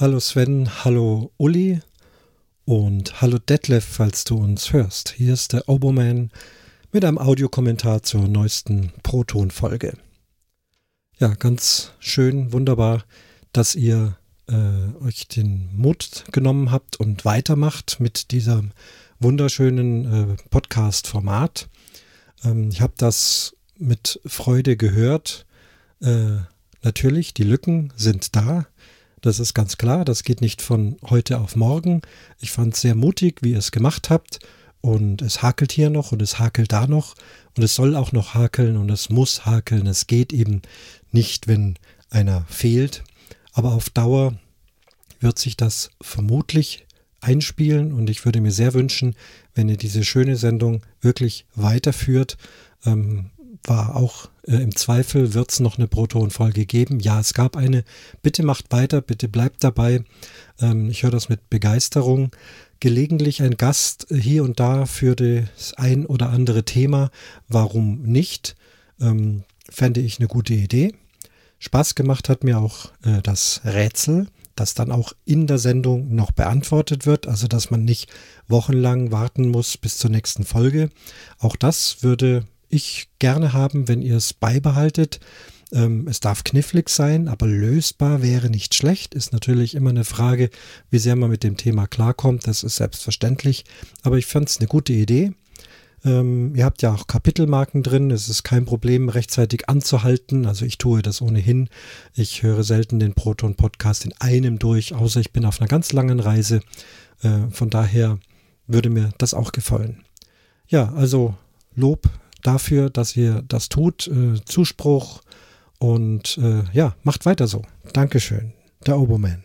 Hallo Sven, hallo Uli und hallo Detlef, falls du uns hörst. Hier ist der Oboman mit einem Audiokommentar zur neuesten Proton-Folge. Ja, ganz schön, wunderbar, dass ihr äh, euch den Mut genommen habt und weitermacht mit diesem wunderschönen äh, Podcast-Format. Ähm, ich habe das mit Freude gehört. Äh, natürlich, die Lücken sind da. Das ist ganz klar, das geht nicht von heute auf morgen. Ich fand es sehr mutig, wie ihr es gemacht habt. Und es hakelt hier noch und es hakelt da noch. Und es soll auch noch hakeln und es muss hakeln. Es geht eben nicht, wenn einer fehlt. Aber auf Dauer wird sich das vermutlich einspielen und ich würde mir sehr wünschen, wenn ihr diese schöne Sendung wirklich weiterführt. Ähm, war auch äh, im Zweifel, wird es noch eine Proton-Folge geben? Ja, es gab eine. Bitte macht weiter, bitte bleibt dabei. Ähm, ich höre das mit Begeisterung. Gelegentlich ein Gast äh, hier und da für das ein oder andere Thema. Warum nicht? Ähm, fände ich eine gute Idee. Spaß gemacht hat mir auch äh, das Rätsel, das dann auch in der Sendung noch beantwortet wird, also dass man nicht wochenlang warten muss bis zur nächsten Folge. Auch das würde ich gerne haben, wenn ihr es beibehaltet. Ähm, es darf knifflig sein, aber lösbar wäre nicht schlecht. Ist natürlich immer eine Frage, wie sehr man mit dem Thema klarkommt. Das ist selbstverständlich. Aber ich fand es eine gute Idee. Ähm, ihr habt ja auch Kapitelmarken drin. Es ist kein Problem, rechtzeitig anzuhalten. Also ich tue das ohnehin. Ich höre selten den Proton-Podcast in einem durch, außer ich bin auf einer ganz langen Reise. Äh, von daher würde mir das auch gefallen. Ja, also Lob dafür, dass ihr das tut. Äh, Zuspruch und äh, ja, macht weiter so. Dankeschön. Der Oboman.